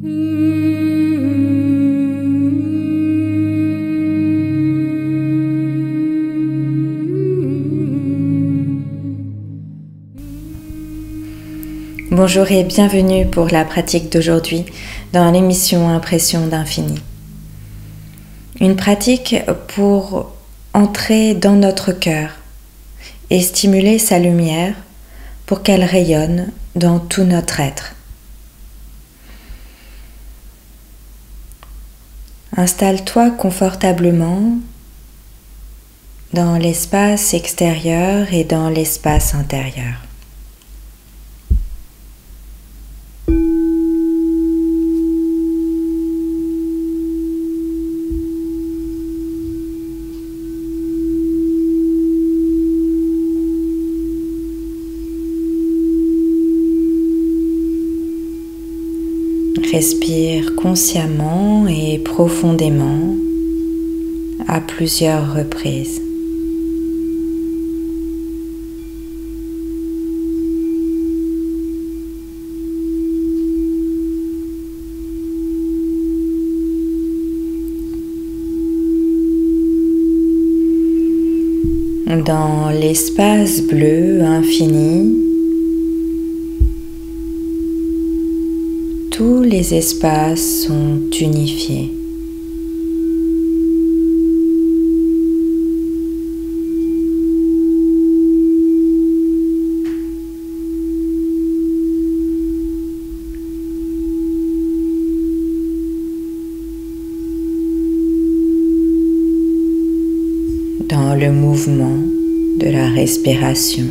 Bonjour et bienvenue pour la pratique d'aujourd'hui dans l'émission Impression d'infini. Une pratique pour entrer dans notre cœur et stimuler sa lumière pour qu'elle rayonne dans tout notre être. Installe-toi confortablement dans l'espace extérieur et dans l'espace intérieur. Respire consciemment et profondément à plusieurs reprises. Dans l'espace bleu infini, tous les espaces sont unifiés. dans le mouvement de la respiration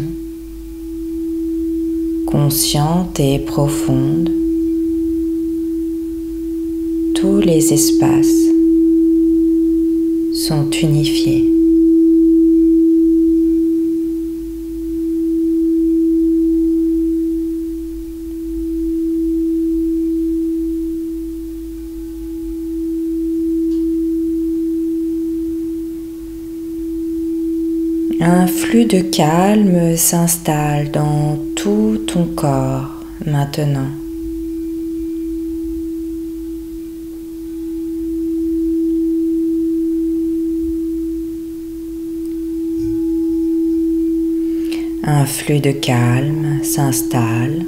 consciente et profonde tous les espaces sont unifiés. Un flux de calme s'installe dans tout ton corps maintenant. Un flux de calme s'installe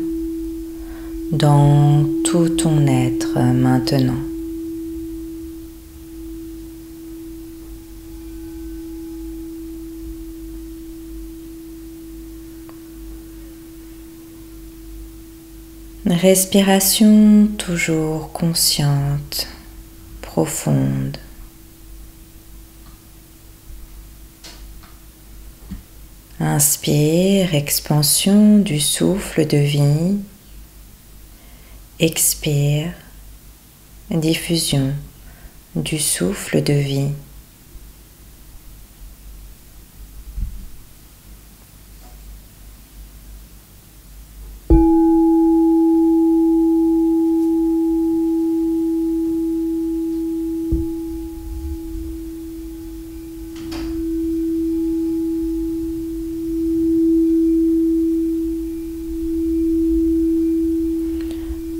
dans tout ton être maintenant. Respiration toujours consciente, profonde. Inspire, expansion du souffle de vie. Expire, diffusion du souffle de vie.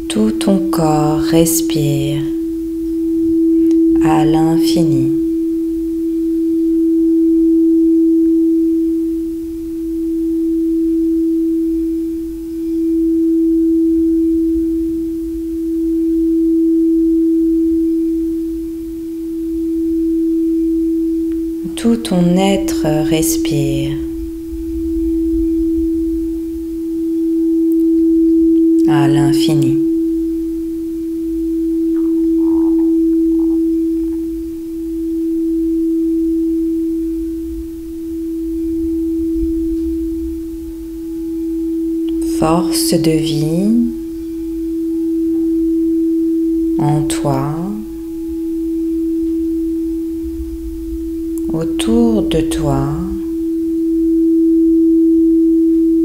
Tout ton corps respire à l'infini. Tout ton être respire. à l'infini. Force de vie en toi, autour de toi,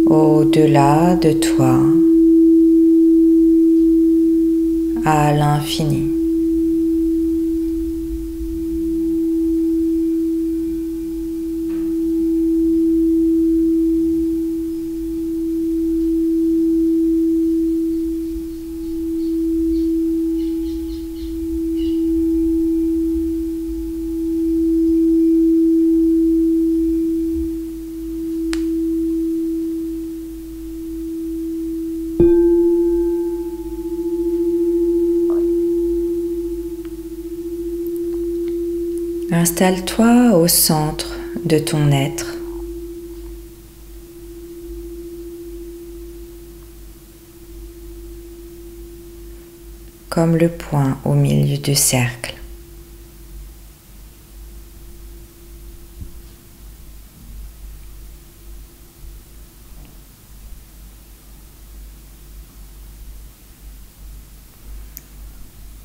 au-delà de toi, à l'infini. Installe-toi au centre de ton être. comme le point au milieu du cercle.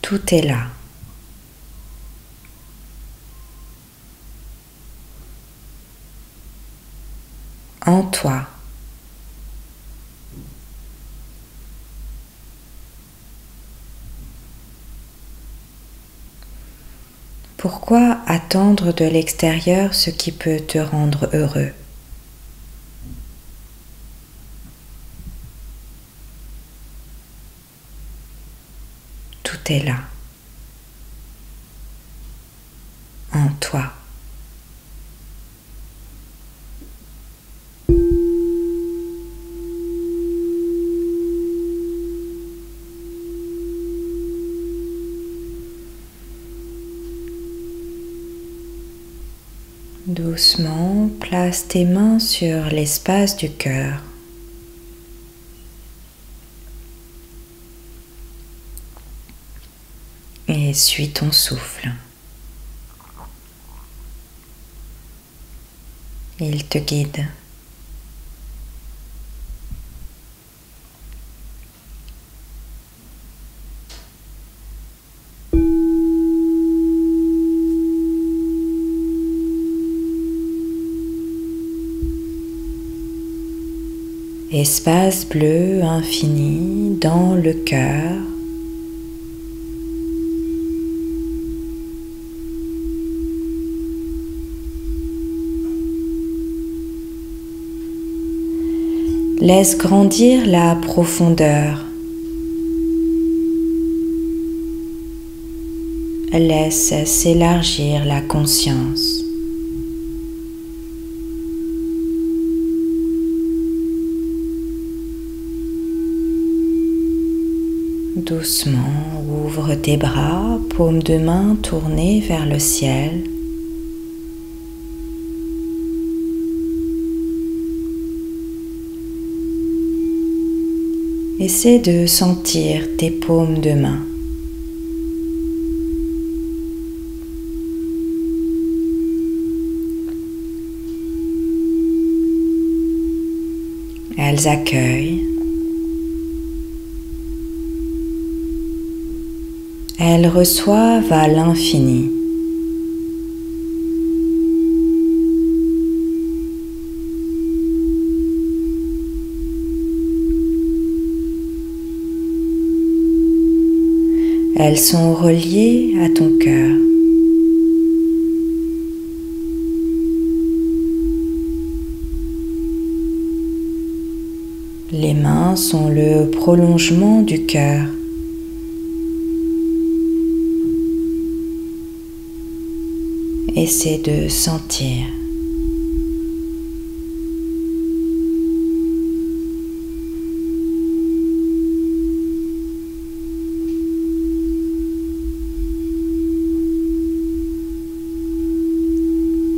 Tout est là. En toi. Pourquoi attendre de l'extérieur ce qui peut te rendre heureux? Tout est là, en toi. Doucement, place tes mains sur l'espace du cœur. Et suis ton souffle. Il te guide. Espace bleu infini dans le cœur. Laisse grandir la profondeur. Laisse s'élargir la conscience. Doucement, ouvre tes bras, paume de main tournée vers le ciel. Essaie de sentir tes paumes de main. Elles accueillent. Elles reçoivent à l'infini. Elles sont reliées à ton cœur. Les mains sont le prolongement du cœur. Essaie de sentir.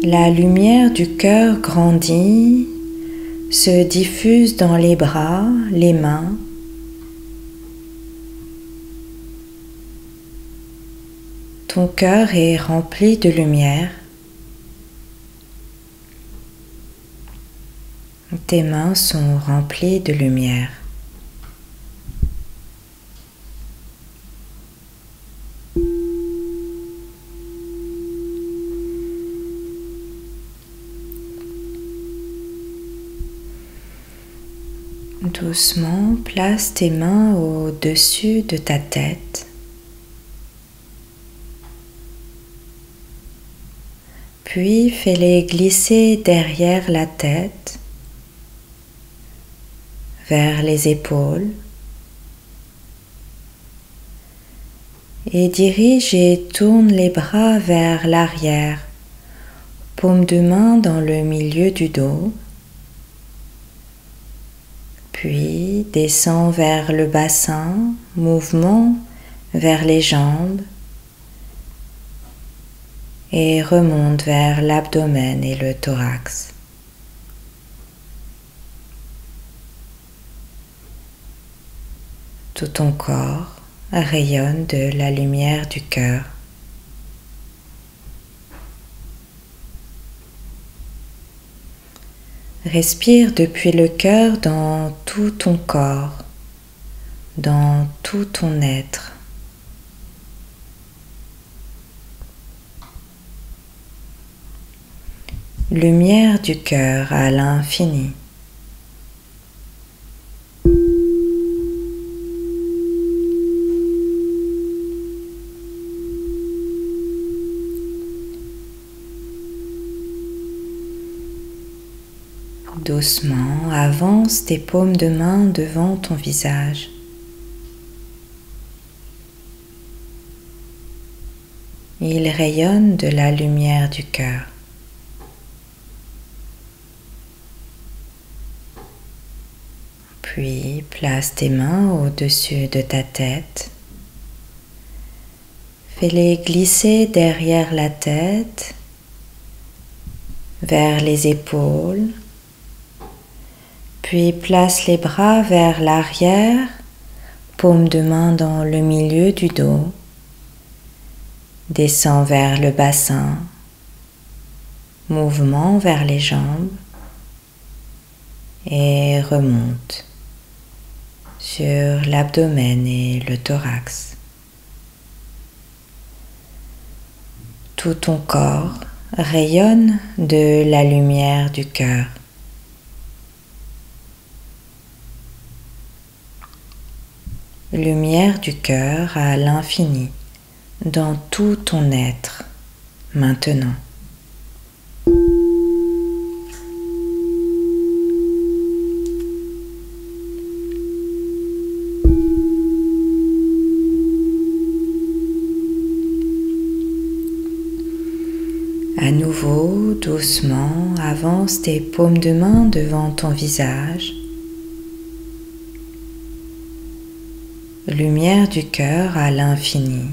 La lumière du cœur grandit, se diffuse dans les bras, les mains. Ton cœur est rempli de lumière. Tes mains sont remplies de lumière. Doucement, place tes mains au-dessus de ta tête. Puis fais-les glisser derrière la tête, vers les épaules. Et dirige et tourne les bras vers l'arrière, paume de main dans le milieu du dos puis descend vers le bassin, mouvement vers les jambes et remonte vers l'abdomen et le thorax. Tout ton corps rayonne de la lumière du cœur. Respire depuis le cœur dans tout ton corps, dans tout ton être. Lumière du cœur à l'infini. Doucement, avance tes paumes de main devant ton visage. Il rayonne de la lumière du cœur. Puis place tes mains au-dessus de ta tête. Fais-les glisser derrière la tête, vers les épaules, puis place les bras vers l'arrière, paume de main dans le milieu du dos. Descends vers le bassin, mouvement vers les jambes et remonte sur l'abdomen et le thorax. Tout ton corps rayonne de la lumière du cœur. lumière du cœur à l'infini dans tout ton être maintenant. À doucement, avance tes paumes de main devant ton visage lumière du cœur à l'infini.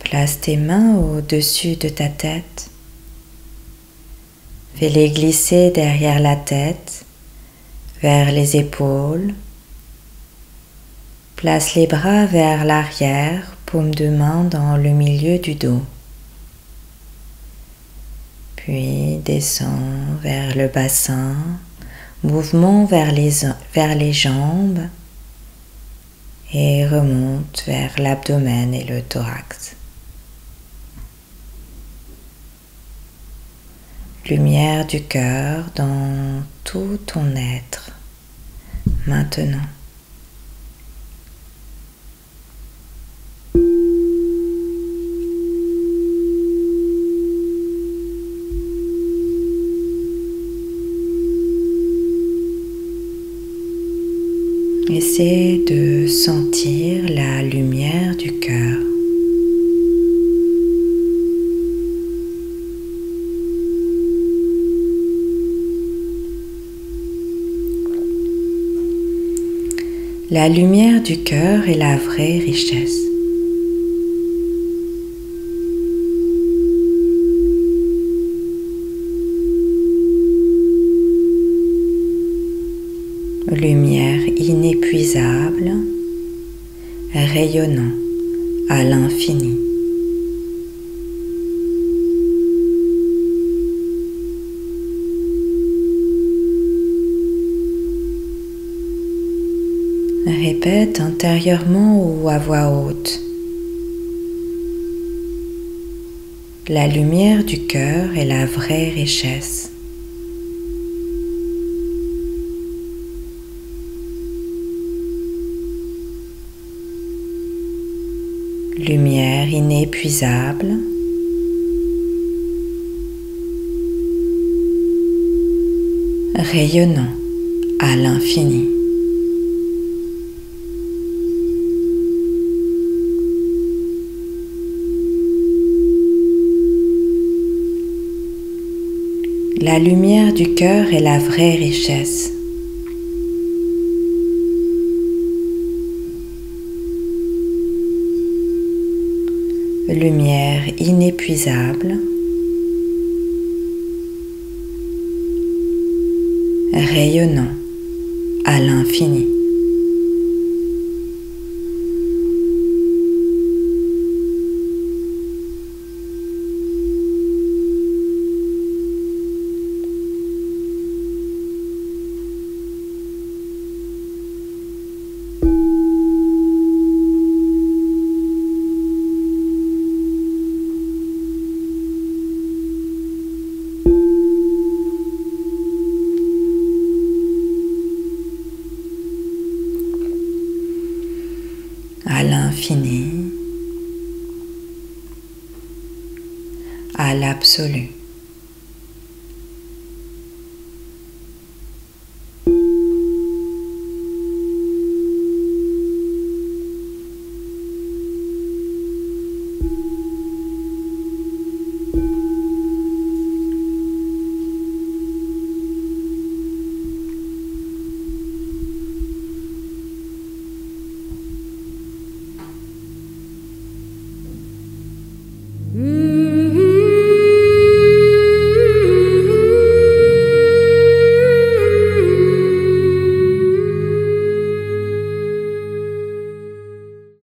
Place tes mains au-dessus de ta tête. Fais-les glisser derrière la tête, vers les épaules. Place les bras vers l'arrière, paume de main dans le milieu du dos. Puis descends vers le bassin, mouvement vers les, vers les jambes et remonte vers l'abdomen et le thorax. Lumière du cœur dans tout ton être maintenant. Essaie de sentir la lumière du cœur. La lumière du cœur est la vraie richesse. Lumière inépuisable, rayonnant à l'infini. Répète intérieurement ou à voix haute. La lumière du cœur est la vraie richesse. Lumière inépuisable. rayonnant à l'infini. La lumière du cœur est la vraie richesse. Lumière inépuisable, rayonnant à l'infini. à l'infini, à l'absolu.